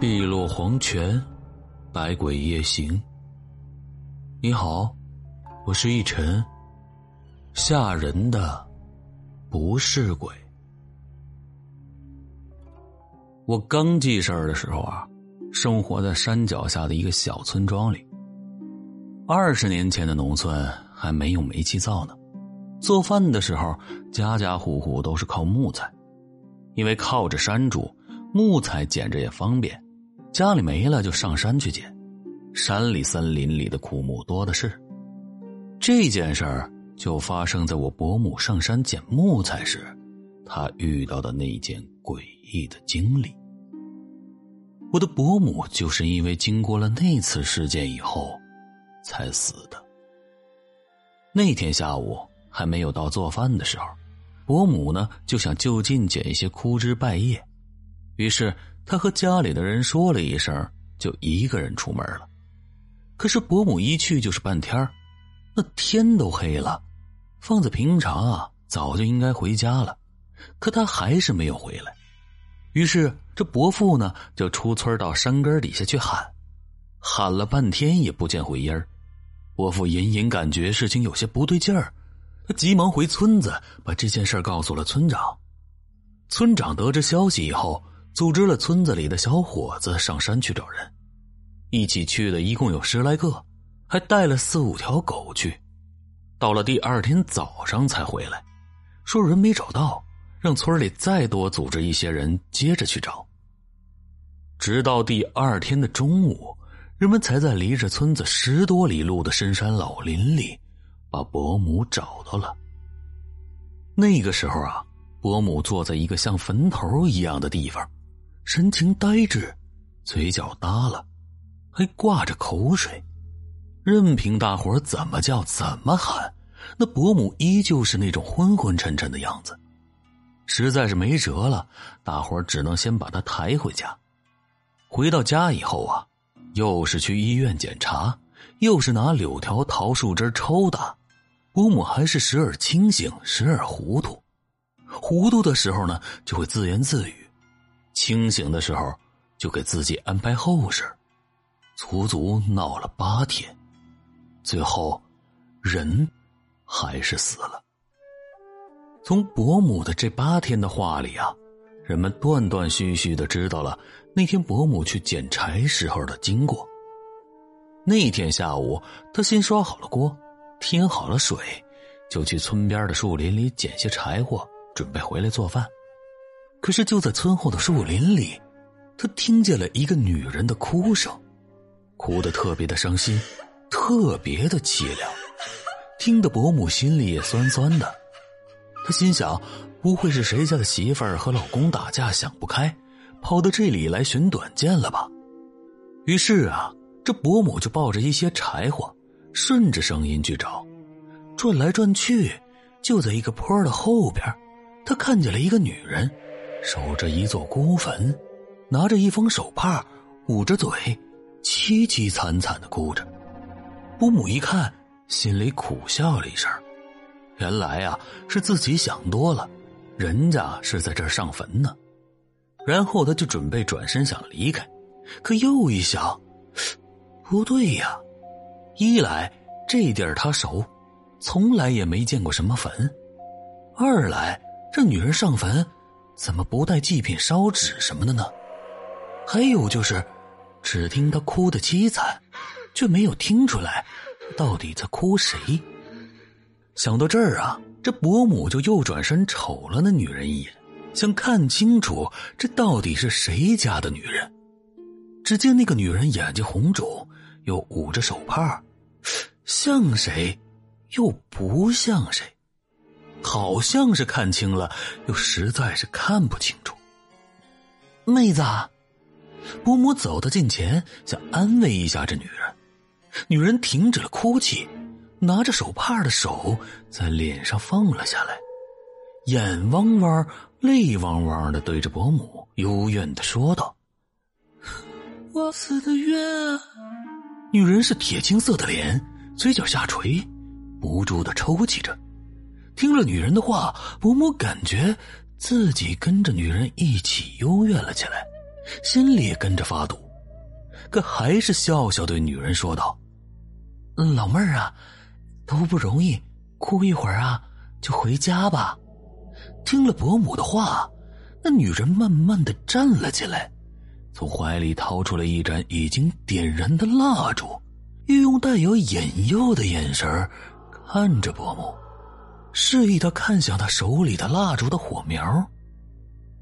碧落黄泉，百鬼夜行。你好，我是一晨。吓人的不是鬼。我刚记事儿的时候啊，生活在山脚下的一个小村庄里。二十年前的农村还没有煤气灶呢，做饭的时候家家户户都是靠木材，因为靠着山住。木材捡着也方便，家里没了就上山去捡。山里森林里的枯木多的是。这件事儿就发生在我伯母上山捡木材时，她遇到的那件诡异的经历。我的伯母就是因为经过了那次事件以后，才死的。那天下午还没有到做饭的时候，伯母呢就想就近捡一些枯枝败叶。于是他和家里的人说了一声，就一个人出门了。可是伯母一去就是半天那天都黑了。放在平常啊，早就应该回家了，可他还是没有回来。于是这伯父呢，就出村到山根底下去喊，喊了半天也不见回音儿。伯父隐隐感觉事情有些不对劲儿，他急忙回村子，把这件事告诉了村长。村长得知消息以后。组织了村子里的小伙子上山去找人，一起去的一共有十来个，还带了四五条狗去。到了第二天早上才回来，说人没找到，让村里再多组织一些人接着去找。直到第二天的中午，人们才在离着村子十多里路的深山老林里，把伯母找到了。那个时候啊，伯母坐在一个像坟头一样的地方。神情呆滞，嘴角耷了，还挂着口水。任凭大伙怎么叫、怎么喊，那伯母依旧是那种昏昏沉沉的样子。实在是没辙了，大伙只能先把她抬回家。回到家以后啊，又是去医院检查，又是拿柳条、桃树枝抽打。伯母还是时而清醒，时而糊涂。糊涂的时候呢，就会自言自语。清醒的时候，就给自己安排后事，足足闹了八天，最后人还是死了。从伯母的这八天的话里啊，人们断断续续的知道了那天伯母去捡柴时候的经过。那天下午，他先刷好了锅，添好了水，就去村边的树林里捡些柴火，准备回来做饭。可是就在村后的树林里，他听见了一个女人的哭声，哭得特别的伤心，特别的凄凉，听得伯母心里也酸酸的。他心想，不会是谁家的媳妇儿和老公打架想不开，跑到这里来寻短见了吧？于是啊，这伯母就抱着一些柴火，顺着声音去找，转来转去，就在一个坡的后边，他看见了一个女人。守着一座孤坟，拿着一封手帕，捂着嘴，凄凄惨惨的哭着。伯母一看，心里苦笑了一声。原来啊，是自己想多了，人家是在这儿上坟呢。然后他就准备转身想离开，可又一想，不对呀，一来这地儿他熟，从来也没见过什么坟；二来这女人上坟。怎么不带祭品、烧纸什么的呢？还有就是，只听他哭的凄惨，却没有听出来到底在哭谁。想到这儿啊，这伯母就又转身瞅了那女人一眼，想看清楚这到底是谁家的女人。只见那个女人眼睛红肿，又捂着手帕，像谁，又不像谁。好像是看清了，又实在是看不清楚。妹子，伯母走到近前，想安慰一下这女人。女人停止了哭泣，拿着手帕的手在脸上放了下来，眼汪汪、泪汪汪的对着伯母幽怨的说道：“我死的冤啊！”女人是铁青色的脸，嘴角下垂，不住的抽泣着。听了女人的话，伯母感觉自己跟着女人一起幽怨了起来，心里也跟着发堵，可还是笑笑对女人说道：“老妹儿啊，都不容易，哭一会儿啊，就回家吧。”听了伯母的话，那女人慢慢的站了起来，从怀里掏出了一盏已经点燃的蜡烛，又用带有引诱的眼神看着伯母，示意他看向他手里的蜡烛的火苗。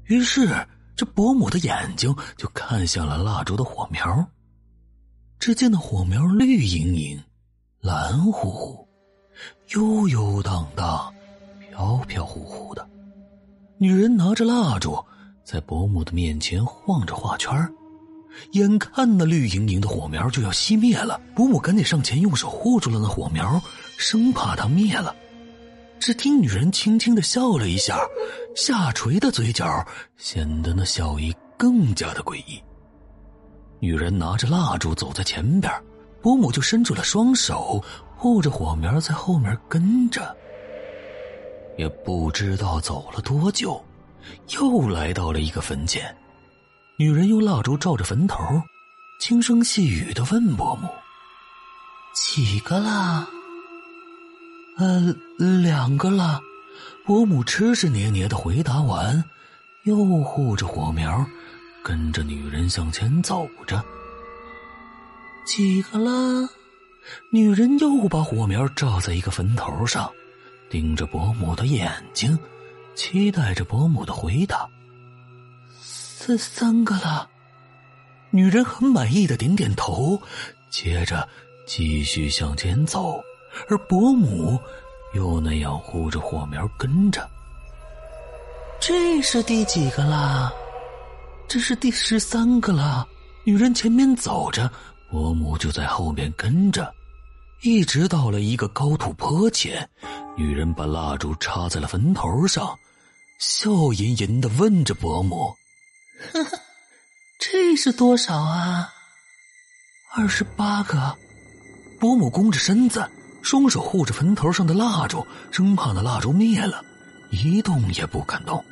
于是，这伯母的眼睛就看向了蜡烛的火苗。只见那火苗绿莹莹、蓝乎乎、悠悠荡荡、飘飘忽忽的。女人拿着蜡烛，在伯母的面前晃着画圈眼看那绿莹莹的火苗就要熄灭了，伯母赶紧上前用手护住了那火苗，生怕它灭了。只听女人轻轻的笑了一下，下垂的嘴角显得那笑意更加的诡异。女人拿着蜡烛走在前边，伯母就伸出了双手护着火苗，在后面跟着。也不知道走了多久，又来到了一个坟前。女人用蜡烛照着坟头，轻声细语的问伯母：“几个了？”“呃，两个了。”伯母痴痴捏捏的回答完，又护着火苗，跟着女人向前走着。“几个了？”女人又把火苗照在一个坟头上。盯着伯母的眼睛，期待着伯母的回答。三三个了，女人很满意的点点头，接着继续向前走，而伯母又那样护着火苗跟着。这是第几个啦？这是第十三个了。女人前面走着，伯母就在后面跟着。一直到了一个高土坡前，女人把蜡烛插在了坟头上，笑吟吟的问着伯母：“呵呵，这是多少啊？”“二十八个。”伯母弓着身子，双手护着坟头上的蜡烛，生怕那蜡烛灭了，一动也不敢动。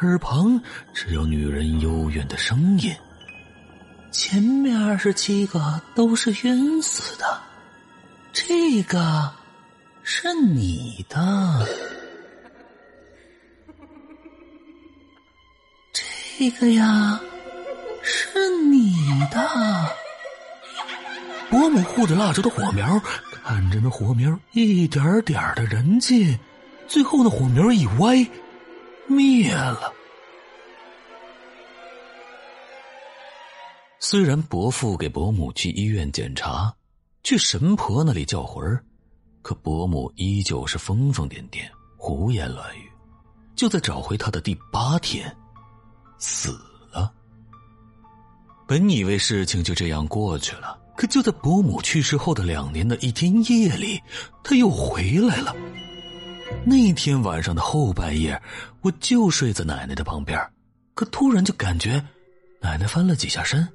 耳旁只有女人幽怨的声音：“前面二十七个都是冤死的。”这个是你的，这个呀是你的。伯母护着蜡烛的火苗，看着那火苗一点点的燃尽，最后那火苗一歪，灭了。虽然伯父给伯母去医院检查。去神婆那里叫魂儿，可伯母依旧是疯疯癫癫、胡言乱语。就在找回他的第八天，死了。本以为事情就这样过去了，可就在伯母去世后的两年的一天夜里，他又回来了。那天晚上的后半夜，我就睡在奶奶的旁边，可突然就感觉奶奶翻了几下身，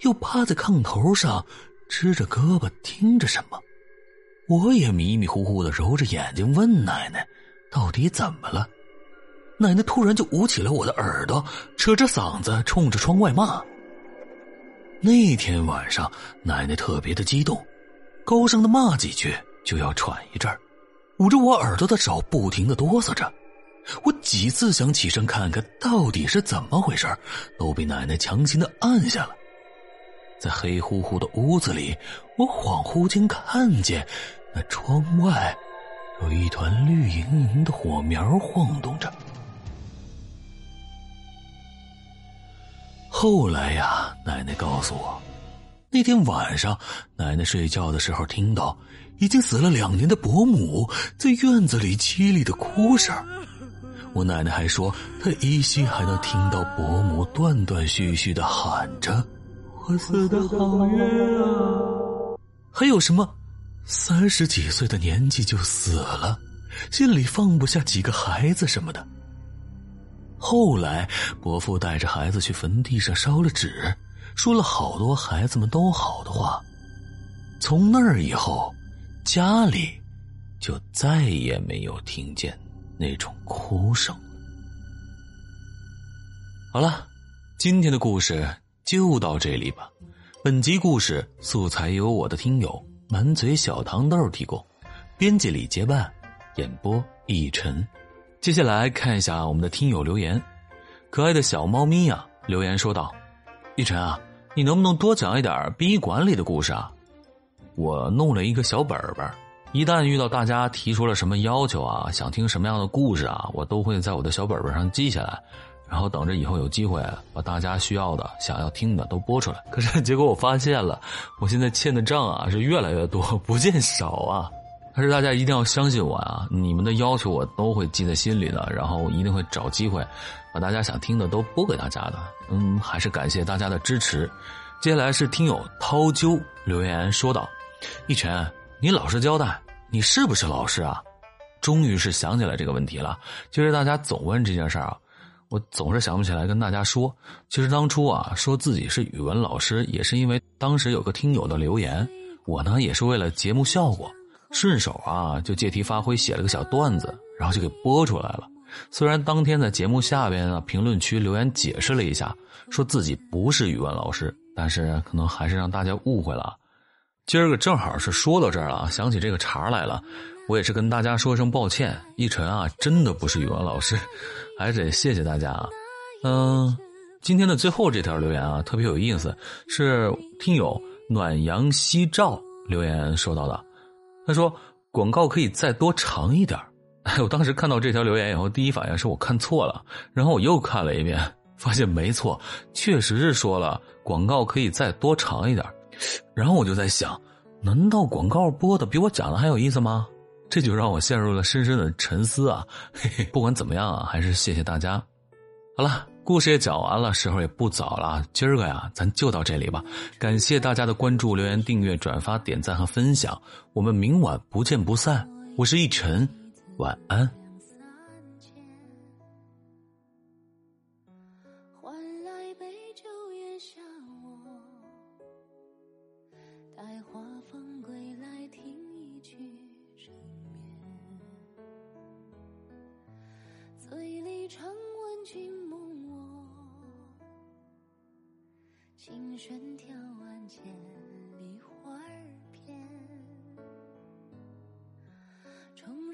又趴在炕头上。支着胳膊听着什么，我也迷迷糊糊的揉着眼睛问奶奶：“到底怎么了？”奶奶突然就捂起了我的耳朵，扯着嗓子冲着窗外骂。那天晚上，奶奶特别的激动，高声的骂几句就要喘一阵捂着我耳朵的手不停的哆嗦着。我几次想起身看看到底是怎么回事都被奶奶强行的按下了。在黑乎乎的屋子里，我恍惚间看见那窗外有一团绿莹莹的火苗晃动着。后来呀，奶奶告诉我，那天晚上奶奶睡觉的时候，听到已经死了两年的伯母在院子里凄厉的哭声。我奶奶还说，她依稀还能听到伯母断断续续的喊着。我死的好冤啊！还有什么，三十几岁的年纪就死了，心里放不下几个孩子什么的。后来伯父带着孩子去坟地上烧了纸，说了好多孩子们都好的话。从那儿以后，家里就再也没有听见那种哭声。好了。今天的故事就到这里吧。本集故事素材由我的听友满嘴小糖豆提供，编辑李结伴，演播一晨。接下来看一下我们的听友留言。可爱的小猫咪呀，留言说道：“一晨啊，你能不能多讲一点殡仪馆里的故事啊？我弄了一个小本本。”一旦遇到大家提出了什么要求啊，想听什么样的故事啊，我都会在我的小本本上记下来，然后等着以后有机会把大家需要的、想要听的都播出来。可是结果我发现了，我现在欠的账啊是越来越多，不见少啊。但是大家一定要相信我啊，你们的要求我都会记在心里的，然后一定会找机会把大家想听的都播给大家的。嗯，还是感谢大家的支持。接下来是听友涛鸠留言说道：“一晨，你老实交代。”你是不是老师啊？终于是想起来这个问题了。其实大家总问这件事儿啊，我总是想不起来跟大家说。其实当初啊，说自己是语文老师，也是因为当时有个听友的留言，我呢也是为了节目效果，顺手啊就借题发挥写了个小段子，然后就给播出来了。虽然当天在节目下边啊评论区留言解释了一下，说自己不是语文老师，但是可能还是让大家误会了。今儿个正好是说到这儿了，想起这个茬来了，我也是跟大家说声抱歉。一晨啊，真的不是语文老师，还是得谢谢大家啊。嗯，今天的最后这条留言啊，特别有意思，是听友暖阳夕照留言说到的。他说广告可以再多长一点。哎，我当时看到这条留言以后，第一反应是我看错了，然后我又看了一遍，发现没错，确实是说了广告可以再多长一点。然后我就在想，难道广告播的比我讲的还有意思吗？这就让我陷入了深深的沉思啊！嘿嘿，不管怎么样啊，还是谢谢大家。好了，故事也讲完了，时候也不早了，今儿个呀，咱就到这里吧。感谢大家的关注、留言、订阅、转发、点赞和分享，我们明晚不见不散。我是逸晨，晚安。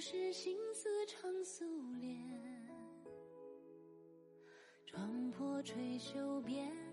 是心思长素脸，撞破垂袖边。